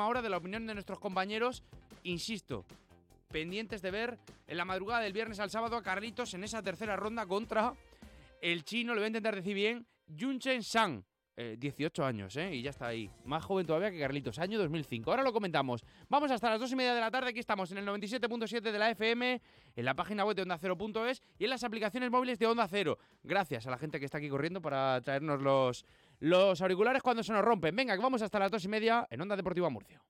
última hora de la opinión de nuestros compañeros. Insisto, pendientes de ver en la madrugada del viernes al sábado a Carlitos en esa tercera ronda contra el chino, le voy a intentar decir bien, Junchen Sang. 18 años, ¿eh? Y ya está ahí. Más joven todavía que Carlitos, año 2005. Ahora lo comentamos. Vamos hasta las 2 y media de la tarde. Aquí estamos en el 97.7 de la FM, en la página web de Onda Cero.es y en las aplicaciones móviles de Onda Cero. Gracias a la gente que está aquí corriendo para traernos los, los auriculares cuando se nos rompen. Venga, que vamos hasta las 2 y media en Onda Deportiva Murcia.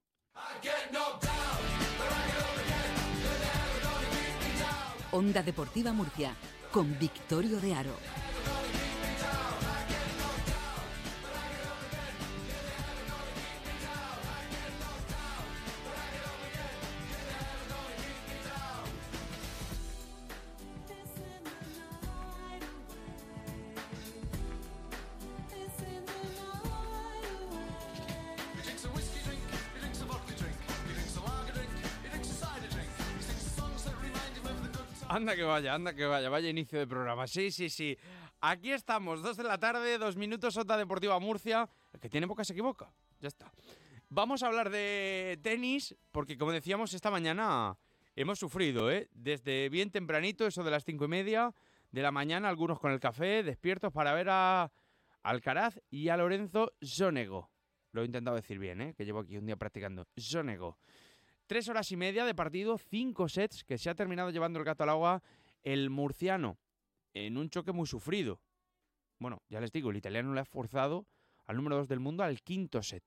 Onda Deportiva Murcia, con Victorio de Aro. Anda que vaya, anda que vaya, vaya inicio de programa. Sí, sí, sí. Aquí estamos, dos de la tarde, dos minutos, Onda Deportiva Murcia. El que tiene boca se equivoca. Ya está. Vamos a hablar de tenis, porque como decíamos esta mañana, hemos sufrido, ¿eh? Desde bien tempranito, eso de las cinco y media de la mañana, algunos con el café, despiertos para ver a Alcaraz y a Lorenzo Sonego. Lo he intentado decir bien, ¿eh? Que llevo aquí un día practicando. Sonego. Tres horas y media de partido, cinco sets que se ha terminado llevando el gato al agua el murciano en un choque muy sufrido. Bueno, ya les digo, el italiano le ha forzado al número dos del mundo al quinto set.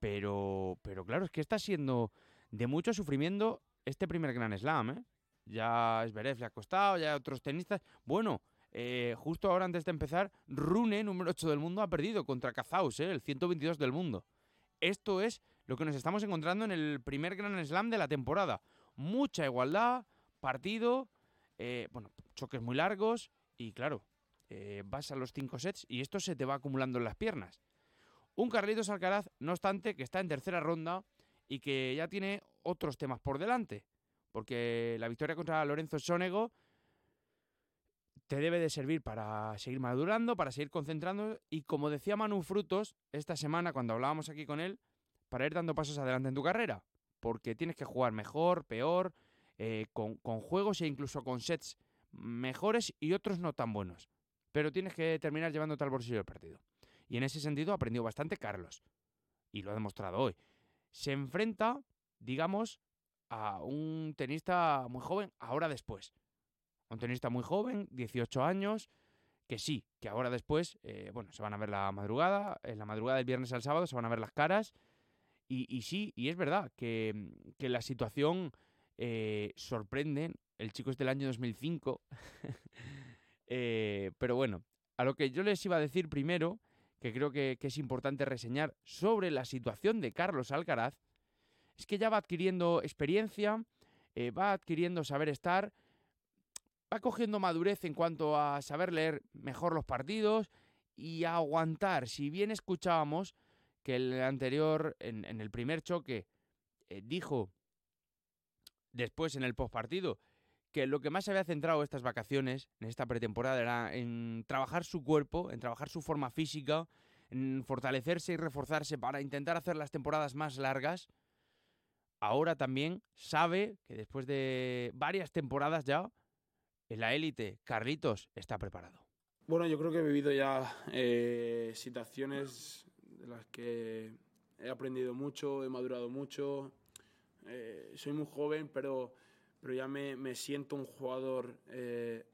Pero, pero claro, es que está siendo de mucho sufrimiento este primer Gran Slam, ¿eh? Ya Zverev le ha costado, ya otros tenistas. Bueno, eh, justo ahora antes de empezar, Rune, número 8 del mundo, ha perdido contra Kazaus, ¿eh? el 122 del mundo. Esto es lo que nos estamos encontrando en el primer Gran Slam de la temporada. Mucha igualdad, partido, eh, bueno, choques muy largos y claro, eh, vas a los cinco sets y esto se te va acumulando en las piernas. Un Carlitos Alcaraz, no obstante, que está en tercera ronda y que ya tiene otros temas por delante, porque la victoria contra Lorenzo Sonego te debe de servir para seguir madurando, para seguir concentrando y como decía Manu Frutos esta semana cuando hablábamos aquí con él, para ir dando pasos adelante en tu carrera, porque tienes que jugar mejor, peor, eh, con, juegos e incluso con sets mejores y otros no tan buenos, pero tienes que terminar llevándote al bolsillo del partido. Y en ese sentido aprendió bastante Carlos, y lo ha demostrado hoy. Se enfrenta, digamos, a un tenista muy joven ahora después un tenista muy joven, 18 años, que sí, que ahora después, eh, bueno, se van a ver la madrugada, en la madrugada del viernes al sábado se van a ver las caras. Y, sí, y es verdad que, la situación eh, sorprende. El chico es del año 2005. Eh, pero bueno, a lo que yo les iba a decir primero, que creo que, es importante reseñar sobre la situación de Carlos Alcaraz, es que ya va adquiriendo experiencia, va adquiriendo saber estar va cogiendo madurez en cuanto a saber leer mejor los partidos y aguantar. Si bien escuchábamos que el anterior, en, el primer choque, eh, dijo después en el postpartido que lo que más se había centrado estas vacaciones, en esta pretemporada, era en trabajar su cuerpo, en trabajar su forma física, en fortalecerse y reforzarse para intentar hacer las temporadas más largas. Ahora también sabe que después de varias temporadas ya, en la élite, Carlitos está preparado. Bueno, yo creo que he vivido ya eh, situaciones de las que he aprendido mucho, he madurado mucho. Eh, soy muy joven, pero, pero ya me, siento un jugador eh,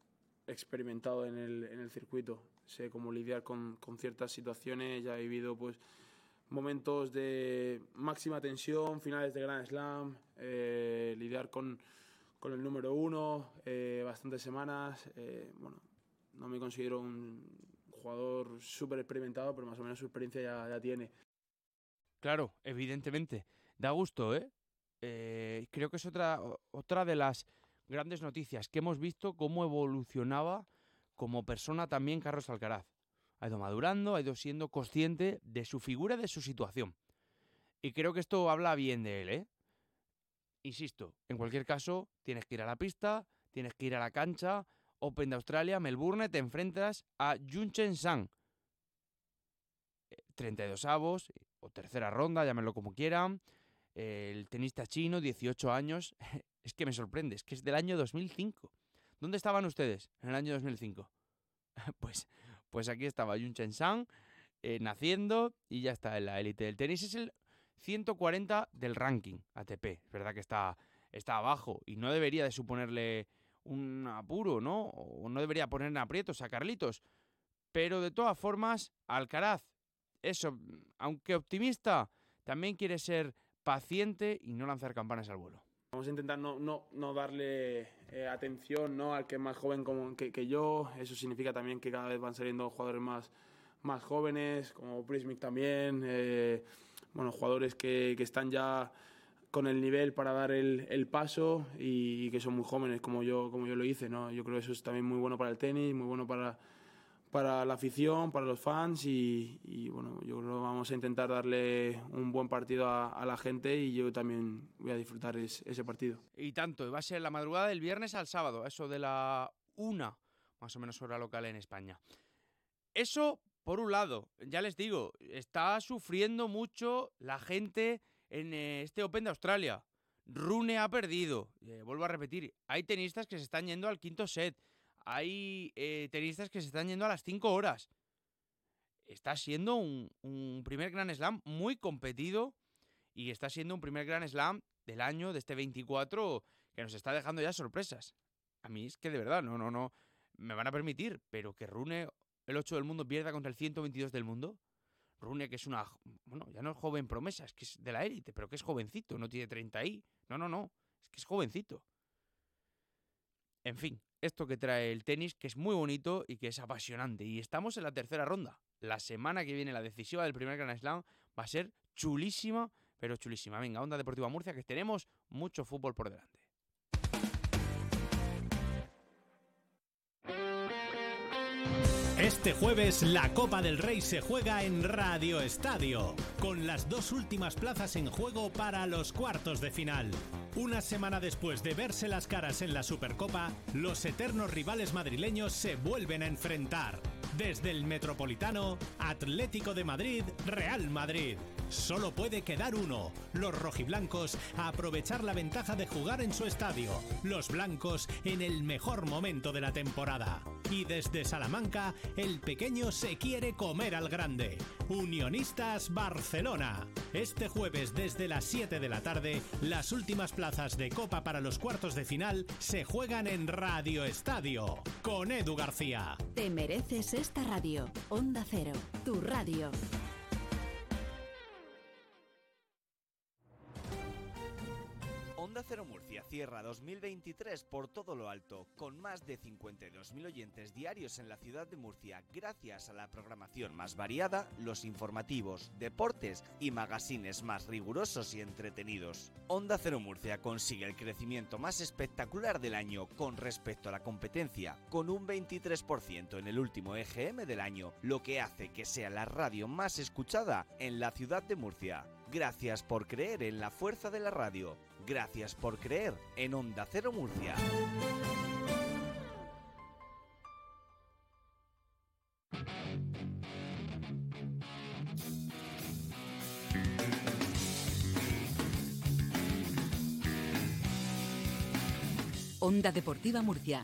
experimentado en el, en el, circuito. Sé cómo lidiar con, con, ciertas situaciones, ya he vivido pues, momentos de máxima tensión, finales de Grand Slam, lidiar con con el número uno, eh, bastantes semanas. Eh, bueno, no me considero un jugador súper experimentado, pero más o menos su experiencia ya, tiene. Claro, evidentemente. Da gusto, ¿eh? ¿eh? Creo que es otra, otra de las grandes noticias que hemos visto cómo evolucionaba como persona también Carlos Alcaraz. Ha ido madurando, ha ido siendo consciente de su figura, de su situación. Y creo que esto habla bien de él, ¿eh? Insisto, en cualquier caso, tienes que ir a la pista, tienes que ir a la cancha. Open de Australia, Melbourne, te enfrentas a Junchen Sang. 32 avos o tercera ronda, llámenlo como quieran. el tenista chino, 18 años. Es que me sorprende, es que es del año 2005. ¿Dónde estaban ustedes en el año 2005? Pues, pues aquí estaba Yun Chen Sang eh, naciendo y ya está en la élite del tenis. Es el 140 del ranking ATP. Es verdad que está, está abajo y no debería de suponerle un apuro, ¿no? O no debería poner en aprietos a Carlitos. Pero de todas formas, Alcaraz, eso, aunque optimista, también quiere ser paciente y no lanzar campanas al vuelo. Vamos a intentar no, no, no darle eh, atención ¿no? al que es más joven como que, yo. Eso significa también que cada vez van saliendo jugadores más, más jóvenes, como Prismic también. Eh, bueno, jugadores que, que, están ya con el nivel para dar el, el paso y, que son muy jóvenes, como yo, como yo lo hice. ¿no? Yo creo que eso es también muy bueno para el tenis, muy bueno para para la afición, para los fans y, bueno, yo creo que vamos a intentar darle un buen partido a, la gente y yo también voy a disfrutar es, ese partido. Y tanto, va a ser la madrugada del viernes al sábado, eso de la una, más o menos hora local en España. Eso, por un lado, ya les digo, está sufriendo mucho la gente en este Open de Australia. Rune ha perdido, eh, vuelvo a repetir, hay tenistas que se están yendo al quinto set hay eh, tenistas que se están yendo a las 5 horas. Está siendo un, un, primer Grand Slam muy competido y está siendo un primer Grand Slam del año, de este 24, que nos está dejando ya sorpresas. A mí es que de verdad, no, no, no, me van a permitir, pero que Rune, el 8 del mundo, pierda contra el 122 del mundo. Rune, que es una, bueno, ya no es joven promesa, es que es de la élite, pero que es jovencito, no tiene 30 ahí. No, no, no, es que es jovencito. En fin, esto que trae el tenis, que es muy bonito y que es apasionante. Y estamos en la tercera ronda. La semana que viene, la decisiva del primer Grand Slam, va a ser chulísima, pero chulísima. Venga, Onda Deportiva Murcia, que tenemos mucho fútbol por delante. Este jueves la Copa del Rey se juega en Radio Estadio, con las dos últimas plazas en juego para los cuartos de final. Una semana después de verse las caras en la Supercopa, los eternos rivales madrileños se vuelven a enfrentar. Desde el Metropolitano, Atlético de Madrid, Real Madrid. Solo puede quedar uno. Los rojiblancos a aprovechar la ventaja de jugar en su estadio. Los blancos en el mejor momento de la temporada. Y desde Salamanca, el pequeño se quiere comer al grande. Unionistas Barcelona. Este jueves desde las 7 de la tarde, las últimas plazas de Copa para los cuartos de final se juegan en Radio Estadio. Con Edu García. Te mereces esta radio. Onda Cero, tu radio. Cierra 2023 por todo lo alto, con más de 52.000 oyentes diarios en la ciudad de Murcia, gracias a la programación más variada, los informativos, deportes y magazines más rigurosos y entretenidos. Onda Cero Murcia consigue el crecimiento más espectacular del año con respecto a la competencia, con un 23% en el último EGM del año, lo que hace que sea la radio más escuchada en la ciudad de Murcia. Gracias por creer en la fuerza de la radio. Gracias por creer en Onda Cero Murcia. Onda Deportiva Murcia.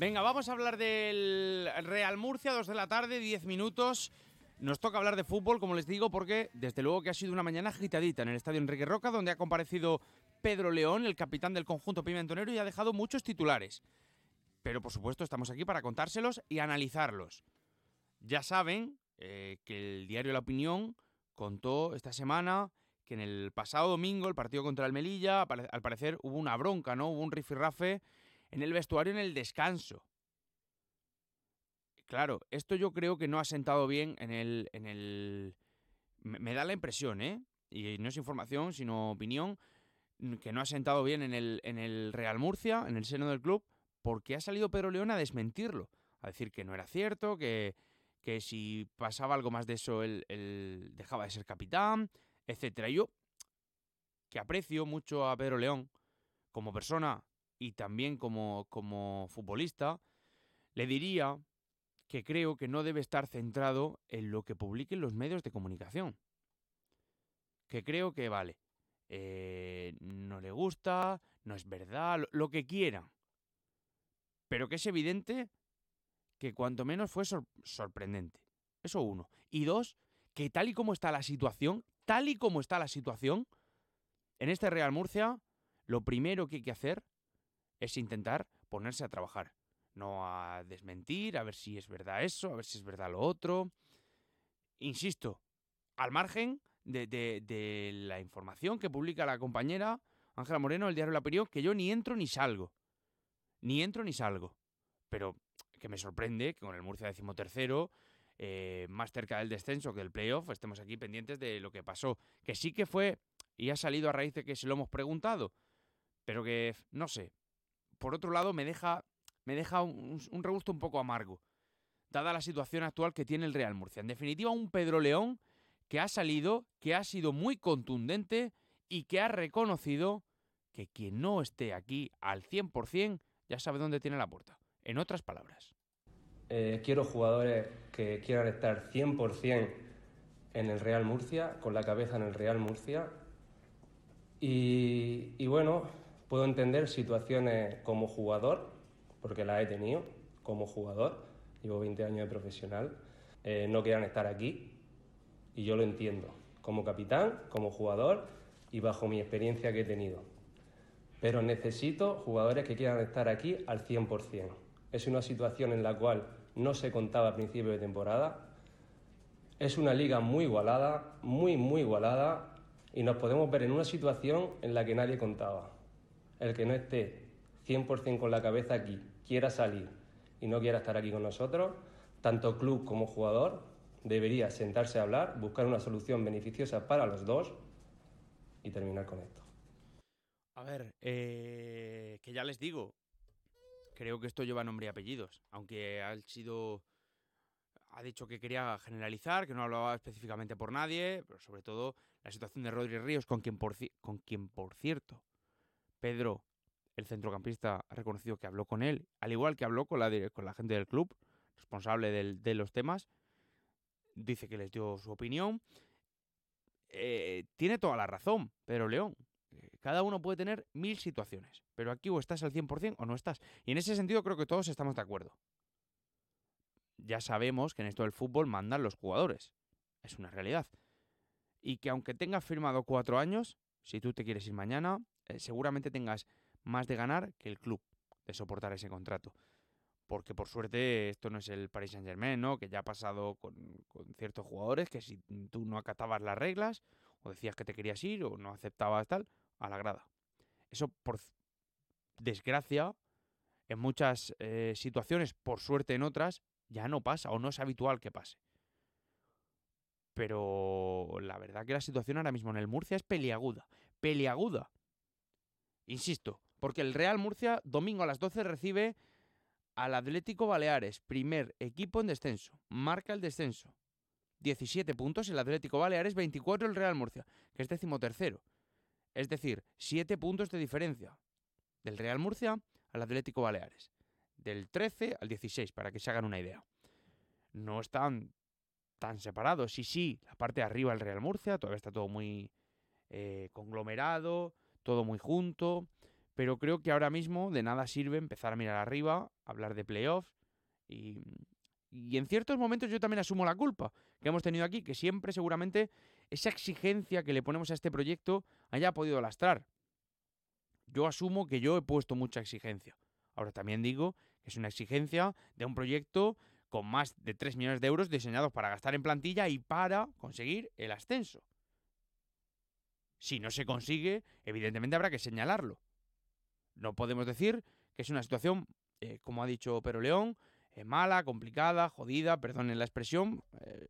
Venga, vamos a hablar del Real Murcia, 2 de la tarde, 10 minutos. Nos toca hablar de fútbol, como les digo, porque desde luego que ha sido una mañana agitadita en el Estadio Enrique Roca, donde ha comparecido Pedro León, el capitán del conjunto pimentonero, y ha dejado muchos titulares. Pero por supuesto estamos aquí para contárselos y analizarlos. Ya saben eh, que el diario La Opinión contó esta semana que en el pasado domingo, el partido contra el Melilla, al parecer hubo una bronca, ¿no? Hubo un rifirrafe en el vestuario en el descanso. Claro, esto yo creo que no ha sentado bien en el. En el me, da la impresión, ¿eh? Y no es información, sino opinión, que no ha sentado bien en el, en el Real Murcia, en el seno del club, porque ha salido Pedro León a desmentirlo, a decir que no era cierto, que, que si pasaba algo más de eso, él, dejaba de ser capitán, etcétera. Yo, que aprecio mucho a Pedro León como persona, y también como, como futbolista, le diría que creo que no debe estar centrado en lo que publiquen los medios de comunicación. Que creo que, vale, eh, no le gusta, no es verdad, lo, que quiera. Pero que es evidente que cuanto menos fue sorprendente. Eso uno. Y dos, que tal y como está la situación, tal y como está la situación, en este Real Murcia, lo primero que hay que hacer es intentar ponerse a trabajar. No a desmentir, a ver si es verdad eso, a ver si es verdad lo otro. Insisto, al margen de, la información que publica la compañera Ángela Moreno del diario La Opinión, que yo ni entro ni salgo. Ni entro ni salgo. Pero que me sorprende que con el Murcia decimotercero, eh, más cerca del descenso que del playoff, estemos aquí pendientes de lo que pasó. Que sí que fue, y ha salido a raíz de que se lo hemos preguntado, pero que, no sé, por otro lado me deja, me deja un, un regusto un poco amargo, dada la situación actual que tiene el Real Murcia. En definitiva, un Pedro León que ha salido, que ha sido muy contundente y que ha reconocido que quien no esté aquí al 100% ya sabe dónde tiene la puerta. En otras palabras. Eh, quiero jugadores que quieran estar 100% en el Real Murcia, con la cabeza en el Real Murcia. Y, y bueno, puedo entender situaciones como jugador, porque las he tenido como jugador, llevo 20 años de profesional, eh, no quieran estar aquí, y yo lo entiendo, como capitán, como jugador y bajo mi experiencia que he tenido. Pero necesito jugadores que quieran estar aquí al 100%. Es una situación en la cual no se contaba a principio de temporada. Es una liga muy igualada, muy, muy igualada, y nos podemos ver en una situación en la que nadie contaba. El que no esté 100% con la cabeza aquí, quiera salir y no quiera estar aquí con nosotros, tanto club como jugador, debería sentarse a hablar, buscar una solución beneficiosa para los dos y terminar con esto. A ver, eh, que ya les digo, creo que esto lleva nombre y apellidos, aunque ha sido... Ha dicho que quería generalizar, que no hablaba específicamente por nadie, pero sobre todo la situación de Rodri Ríos, con quien por, con quien, por cierto, Pedro, el centrocampista, ha reconocido que habló con él, al igual que habló con la, con la gente del club, responsable de los temas, dice que les dio su opinión. Eh, tiene toda la razón, Pedro León. Eh, cada uno puede tener mil situaciones, pero aquí o estás al 100% o no estás. Y en ese sentido creo que todos estamos de acuerdo. Ya sabemos que en esto del fútbol mandan los jugadores. Es una realidad. Y que aunque tengas firmado cuatro años, si tú te quieres ir mañana, eh, seguramente tengas más de ganar que el club de soportar ese contrato porque por suerte esto no es el Paris Saint Germain, ¿no? Que ya ha pasado con, ciertos jugadores que si tú no acatabas las reglas o decías que te querías ir o no aceptabas tal, a la grada. Eso por desgracia, en muchas eh, situaciones, por suerte en otras, ya no pasa o no es habitual que pase. Pero la verdad que la situación ahora mismo en el Murcia es peliaguda. Peliaguda. Insisto, porque el Real Murcia domingo a las 12 recibe al Atlético Baleares, primer equipo en descenso. Marca el descenso. 17 puntos el Atlético Baleares, 24 el Real Murcia, que es decimotercero. Es decir, 7 puntos de diferencia del Real Murcia al Atlético Baleares. Del 13 al 16, para que se hagan una idea. No están tan separados. Sí, sí, la parte de arriba el Real Murcia, todavía está todo muy eh, conglomerado, todo muy junto. Pero creo que ahora mismo de nada sirve empezar a mirar arriba, hablar de playoffs y, y en ciertos momentos yo también asumo la culpa que hemos tenido aquí, que siempre seguramente esa exigencia que le ponemos a este proyecto haya podido lastrar. Yo asumo que yo he puesto mucha exigencia. Ahora también digo que es una exigencia de un proyecto con más de 3 millones de euros diseñados para gastar en plantilla y para conseguir el ascenso. Si no se consigue, evidentemente habrá que señalarlo. No podemos decir que es una situación, eh, como ha dicho Pero León, eh, mala, complicada, jodida, perdonen la expresión. Eh,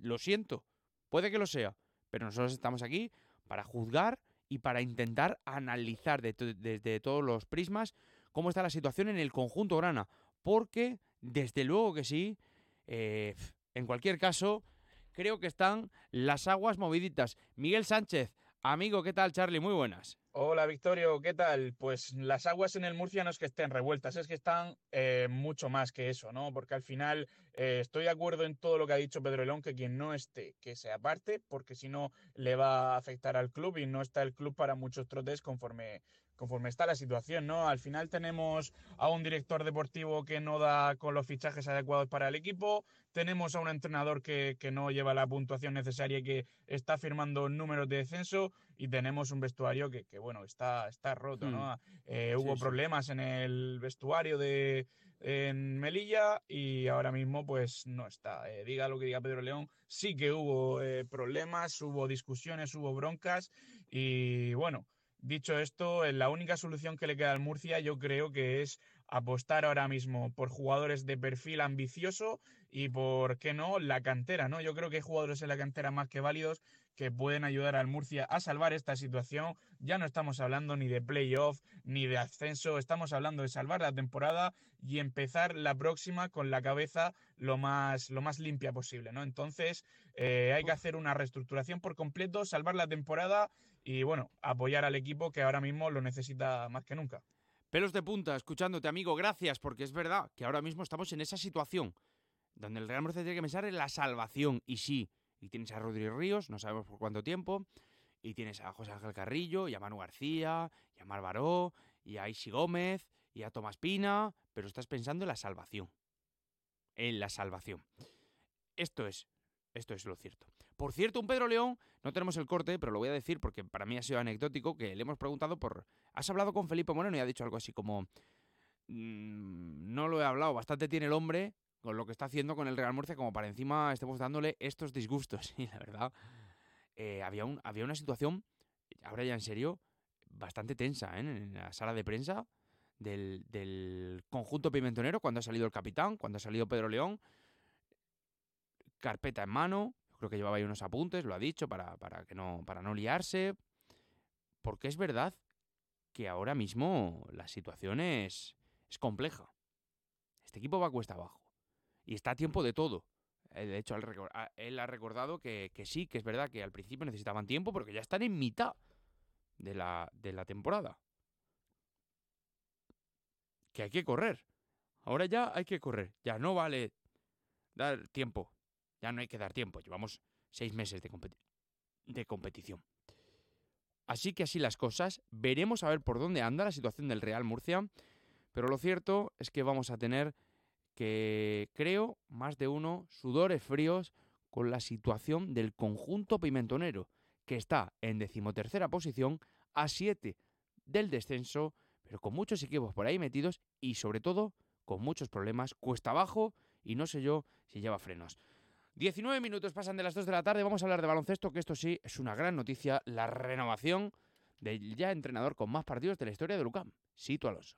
lo siento, puede que lo sea, pero nosotros estamos aquí para juzgar y para intentar analizar desde todos los prismas cómo está la situación en el conjunto grana. Porque, desde luego que sí, en cualquier caso, creo que están las aguas moviditas. Miguel Sánchez, Amigo, ¿qué tal, Charlie? Muy buenas. Hola Victorio, ¿qué tal? Pues las aguas en el Murcia no es que estén revueltas, es que están eh, mucho más que eso, ¿no? Porque al final eh, estoy de acuerdo en todo lo que ha dicho Pedro León, que quien no esté, que se aparte, porque si no le va a afectar al club y no está el club para muchos trotes conforme, conforme está la situación, ¿no? Al final tenemos a un director deportivo que no da con los fichajes adecuados para el equipo, tenemos a un entrenador que, que no lleva la puntuación necesaria y que está firmando números de descenso y tenemos un vestuario que, que bueno, está, está roto, ¿no? Eh, hubo sí. problemas en el vestuario de en Melilla y ahora mismo pues no está. Eh, diga lo que diga Pedro León, sí que hubo eh, problemas, hubo discusiones, hubo broncas y bueno, dicho esto, eh, la única solución que le queda al Murcia yo creo que es apostar ahora mismo por jugadores de perfil ambicioso y por qué no la cantera, ¿no? Yo creo que hay jugadores en la cantera más que válidos que pueden ayudar al Murcia a salvar esta situación. Ya no estamos hablando ni de playoff ni de ascenso, estamos hablando de salvar la temporada y empezar la próxima con la cabeza lo más, lo más limpia posible, ¿no? Entonces eh, hay que hacer una reestructuración por completo, salvar la temporada y bueno, apoyar al equipo que ahora mismo lo necesita más que nunca. Pelos de punta, escuchándote, amigo, gracias, porque es verdad que ahora mismo estamos en esa situación donde el Real Murcia tiene que pensar en la salvación. Y sí, y tienes a Rodri Ríos, no sabemos por cuánto tiempo, y tienes a José Ángel Carrillo, y a Manu García, y a Mar Baró, y a Isi Gómez, y a Tomás Pina, pero estás pensando en la salvación. En la salvación. Esto es, esto es lo cierto. Por cierto, un Pedro León, no tenemos el corte, pero lo voy a decir porque para mí ha sido anecdótico, que le hemos preguntado por... ¿Has hablado con Felipe Moreno? Y ha dicho algo así como... "Mm, no lo he hablado, bastante tiene el hombre con lo que está haciendo con el Real Murcia como para encima estemos dándole estos disgustos. Y la verdad, eh, había, un, había una situación, ahora ya en serio, bastante tensa ¿eh? en la sala de prensa del, conjunto pimentonero cuando ha salido el capitán, cuando ha salido Pedro León, carpeta en mano, creo que llevaba ahí unos apuntes, lo ha dicho, para, para, que no, para no liarse, porque es verdad que ahora mismo la situación es, es compleja. Este equipo va a cuesta abajo y está a tiempo de todo. Eh, De hecho, él, ha recordado que, que sí, que es verdad que al principio necesitaban tiempo, pero que ya están en mitad de la, de la temporada. Que hay que correr. Ahora ya hay que correr. Ya no vale dar tiempo. Ya no hay que dar tiempo. Llevamos seis meses de, competi- de competición. Así que así las cosas. Veremos a ver por dónde anda la situación del Real Murcia. Pero lo cierto es que vamos a tener que, creo, más de uno sudores fríos con la situación del conjunto pimentonero, que está en decimotercera posición, a 7 del descenso, pero con muchos equipos por ahí metidos y sobre todo con muchos problemas, cuesta abajo y no sé yo si lleva frenos. 19 minutos pasan de las 2 de la tarde, vamos a hablar de baloncesto, que esto sí es una gran noticia, la renovación del ya entrenador con más partidos de la historia de Lucam, Sito Alonso.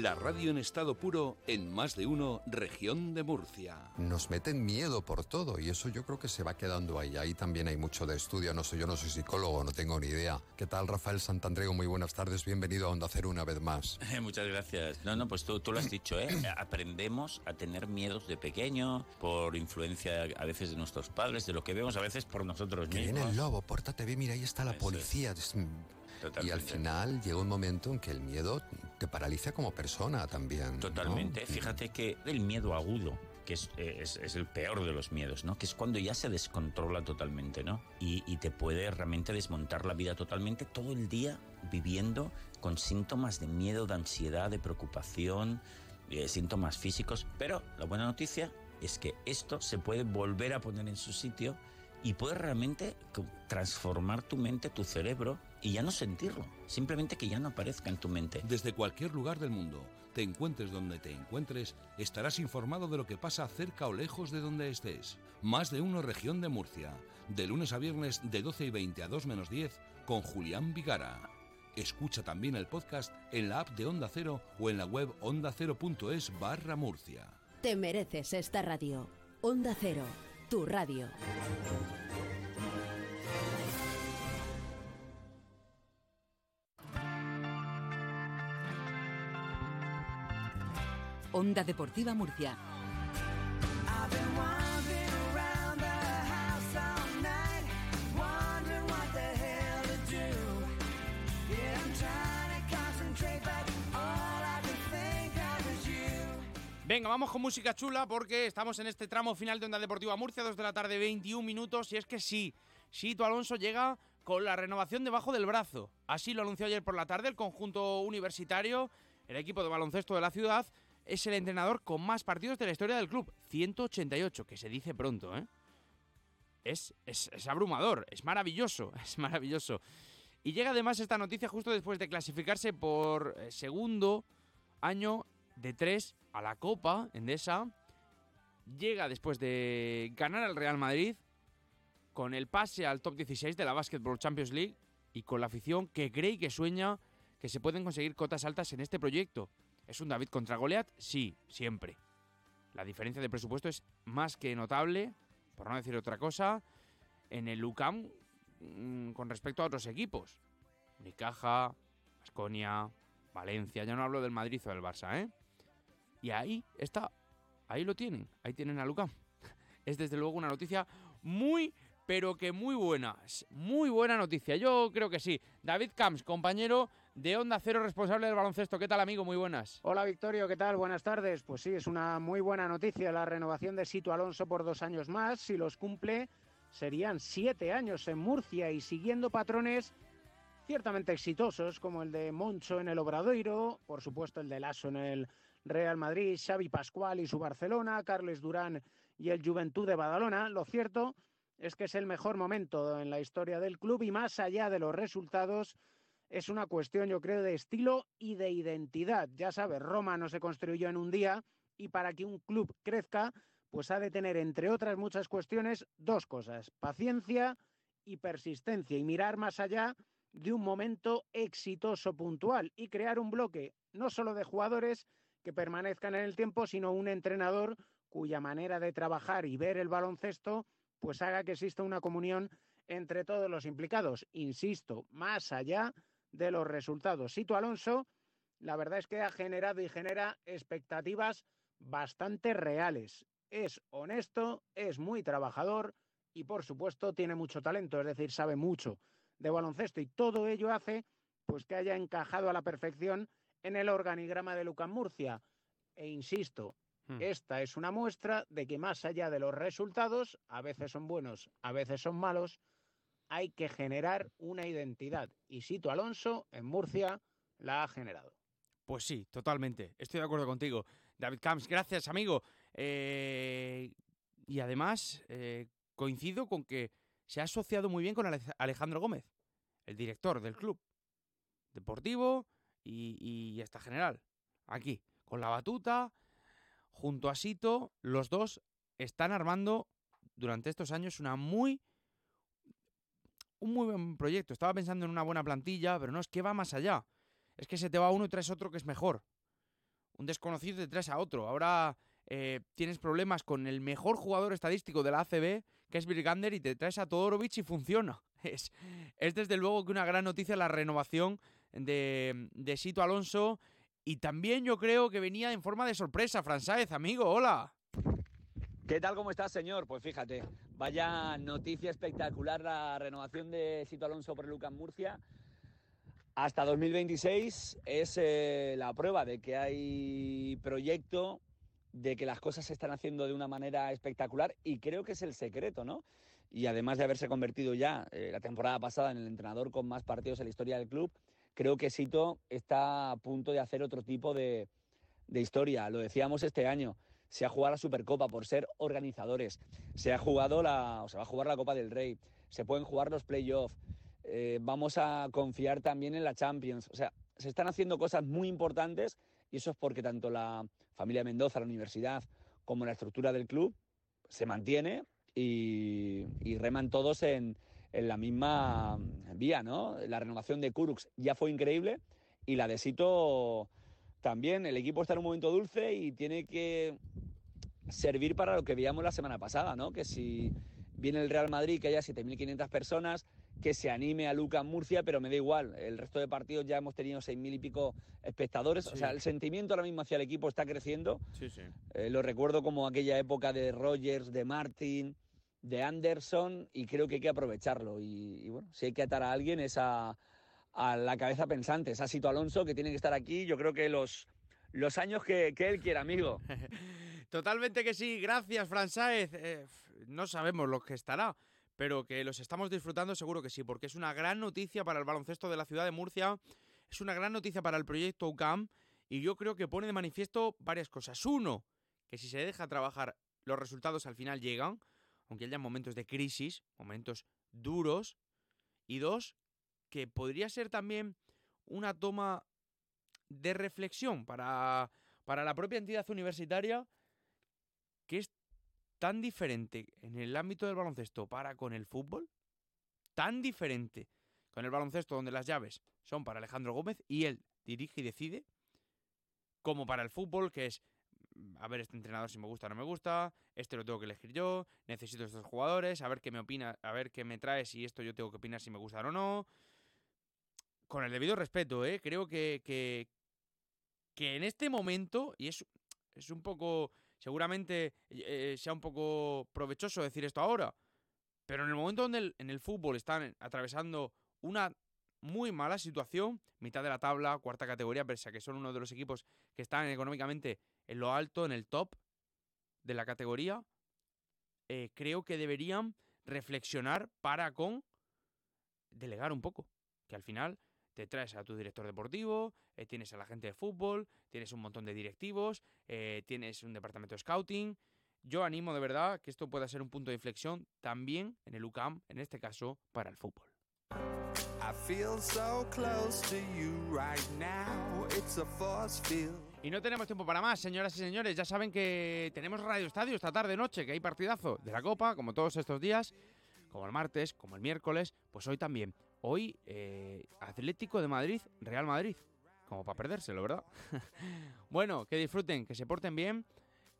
La radio en estado puro en más de uno, región de Murcia. Nos meten miedo por todo y eso yo creo que se va quedando ahí. Ahí también hay mucho de estudio. No sé, yo no soy psicólogo, no tengo ni idea. ¿Qué tal, Rafael Santandrego? Muy buenas tardes, bienvenido a Onda Cero una vez más. Muchas gracias. No, no, pues tú, tú lo has dicho, ¿eh? Aprendemos a tener miedos de pequeño, por influencia a veces de nuestros padres, de lo que vemos a veces por nosotros Que mismos. viene el lobo, pórtate bien, mira, ahí está la Eso es. Y al final llega un momento en que el miedo te paraliza como persona también. ¿no? Totalmente. Fíjate que el miedo agudo, que es, es- es el peor de los miedos, ¿no? Que es cuando ya se descontrola totalmente, ¿no? Y, y te puede realmente desmontar la vida totalmente todo el día viviendo con síntomas de miedo, de ansiedad, de preocupación, eh, síntomas físicos. Pero la buena noticia es que esto se puede volver a poner en su sitio y puedes realmente transformar tu mente, tu cerebro y ya no sentirlo. Simplemente que ya no aparezca en tu mente. Desde cualquier lugar del mundo, te encuentres donde te encuentres, estarás informado de lo que pasa cerca o lejos de donde estés. Más de uno, región de Murcia. De lunes a viernes de 12 y 20 a 2 menos 10 con Julián Vigara. Escucha también el podcast en la app de Onda Cero o en la web ondacero.es barra Murcia. Te mereces esta radio. Onda Cero, tu radio. Onda Deportiva Murcia. Venga, vamos con música chula porque estamos en este tramo final de Onda Deportiva Murcia, 2 de la tarde, 21 minutos. Y es que sí, Sito Alonso llega con la renovación debajo del brazo. Así lo anunció ayer por la tarde el conjunto universitario, el equipo de baloncesto de la ciudad, es el entrenador con más partidos de la historia del club, 188, que se dice pronto, ¿eh? Es, es, es abrumador, es maravilloso, es maravilloso. Y llega además esta noticia justo después de clasificarse por eh, segundo año de tres a la Copa Endesa. Llega después de ganar al Real Madrid con el pase al top 16 de la Basketball Champions League y con la afición que cree y que sueña que se pueden conseguir cotas altas en este proyecto. ¿Es un David contra Goliath? Sí, siempre. La diferencia de presupuesto es más que notable, por no decir otra cosa, en el UCAM mm, con respecto a otros equipos. Nicaja, Asconia, Valencia, ya no hablo del Madrid o del Barça, ¿eh? Y ahí está, ahí lo tienen, ahí tienen a UCAM. Es desde luego una noticia muy, pero que muy buena, muy buena noticia, yo creo que sí. David Camps, compañero de Onda Cero, responsable del baloncesto. ¿Qué tal, amigo? Muy buenas. Hola, Victorio, ¿qué tal? Buenas tardes. Pues sí, es una muy buena noticia la renovación de Sito Alonso por dos años más. Si los cumple, serían siete años en Murcia y siguiendo patrones ciertamente exitosos, como el de Moncho en el Obradoiro, por supuesto el de Lasso en el Real Madrid, Xavi Pascual y su Barcelona, Carles Durán y el Juventud de Badalona. Lo cierto es que es el mejor momento en la historia del club y más allá de los resultados, es una cuestión, yo creo, de estilo y de identidad. Ya sabes, Roma no se construyó en un día y para que un club crezca, pues ha de tener, entre otras muchas cuestiones, dos cosas, paciencia y persistencia y mirar más allá de un momento exitoso puntual y crear un bloque no solo de jugadores que permanezcan en el tiempo, sino un entrenador cuya manera de trabajar y ver el baloncesto pues haga que exista una comunión entre todos los implicados. Insisto, más allá los resultados. Sito Alonso, la verdad es que ha generado y genera expectativas bastante reales. Es honesto, es muy trabajador y por supuesto tiene mucho talento, es decir, sabe mucho de baloncesto y todo ello hace pues que haya encajado a la perfección en el organigrama de Lucas Murcia. E insisto, hmm. esta es una muestra de que más allá de los resultados, a veces son buenos, a veces son malos, hay que generar una identidad. Y Sito Alonso en Murcia la ha generado. Pues sí, totalmente. Estoy de acuerdo contigo. David Camps, gracias, amigo. Eh, y además, eh, coincido con que se ha asociado muy bien con Alejandro Gómez, el director del club deportivo y, y hasta general. Aquí, con la batuta, junto a Sito, los dos están armando durante estos años una muy un muy buen proyecto. Estaba pensando en una buena plantilla, pero no es que va más allá. Es que se te va uno y traes otro que es mejor. Un desconocido te traes a otro. Ahora eh, tienes problemas con el mejor jugador estadístico de la ACB, que es Birgander, y te traes a Todorovic y funciona. Es, es desde luego que una gran noticia la renovación de, de Sito Alonso. Y también yo creo que venía en forma de sorpresa, Fran amigo, hola. ¿Qué tal? ¿Cómo estás, señor? Pues fíjate, vaya noticia espectacular la renovación de Sito Alonso por Lucas Murcia. Hasta 2026 es eh, la prueba de que hay proyecto, de que las cosas se están haciendo de una manera espectacular y creo que es el secreto, ¿no? Y además de haberse convertido ya eh, la temporada pasada en el entrenador con más partidos en la historia del club, creo que Sito está a punto de hacer otro tipo de, de historia. Lo decíamos este año se ha jugado la Supercopa por ser organizadores, se ha jugado la, o se va a jugar la Copa del Rey, se pueden jugar los playoffs, eh, vamos a confiar también en la Champions. O sea, se están haciendo cosas muy importantes y eso es porque tanto la familia Mendoza, la universidad, como la estructura del club se mantiene y, reman todos en, en, la misma vía, ¿no? La renovación de Kurux ya fue increíble y la de Sito también. El equipo está en un momento dulce y tiene que servir para lo que veíamos la semana pasada, ¿no? Que si viene el Real Madrid, que haya 7.500 personas, que se anime a Lucas Murcia, pero me da igual. El resto de partidos ya hemos tenido 6.000 y pico espectadores. O sea, el sentimiento ahora mismo hacia el equipo está creciendo. Sí, sí. Eh, lo recuerdo como aquella época de Rogers, de Martin, de Anderson, y creo que hay que aprovecharlo. Y, bueno, si hay que atar a alguien es a, a la cabeza pensante, es a Sito Alonso, que tiene que estar aquí. Yo creo que los los años que, que él quiera, amigo. Totalmente que sí, gracias, Fran Sáez. Eh, no sabemos lo que estará, pero que los estamos disfrutando seguro que sí, porque es una gran noticia para el baloncesto de la ciudad de Murcia, es una gran noticia para el proyecto UCAM y yo creo que pone de manifiesto varias cosas. Uno, que si se deja trabajar, los resultados al final llegan, aunque haya momentos de crisis, momentos duros. Y dos, que podría ser también una toma de reflexión para, para la propia entidad universitaria que es tan diferente en el ámbito del baloncesto para con el fútbol, tan diferente con el baloncesto donde las llaves son para Alejandro Gómez y él dirige y decide, como para el fútbol que es, mm, a ver este entrenador si me gusta o no me gusta, este lo tengo que elegir yo, necesito estos jugadores, a ver qué me opina, a ver qué me trae si esto yo tengo que opinar si me gusta o no. Con el debido respeto, ¿eh? creo que, que, en este momento, y es, es un poco seguramente eh, sea un poco provechoso decir esto ahora, pero en el momento donde en el fútbol están atravesando una muy mala situación, mitad de la tabla, cuarta categoría, pese a que son uno de los equipos que están económicamente en lo alto, en el top de la categoría, eh, creo que deberían reflexionar para con delegar un poco. Que al final te traes a tu director deportivo, eh, tienes a la gente de fútbol, tienes un montón de directivos, eh, tienes un departamento de scouting. Yo animo de verdad que esto pueda ser un punto de inflexión también en el UCAM, en este caso para el fútbol. Y no tenemos tiempo para más, señoras y señores. Ya saben que tenemos Radio Estadio esta tarde noche, que hay partidazo de la Copa, como todos estos días, como el martes, como el miércoles, pues hoy también. Hoy, eh, Atlético de Madrid, Real Madrid. Como para perdérselo, ¿verdad? bueno, que disfruten, que se porten bien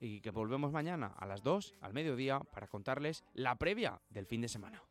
y que volvemos mañana a las 2, al mediodía, para contarles la previa del fin de semana.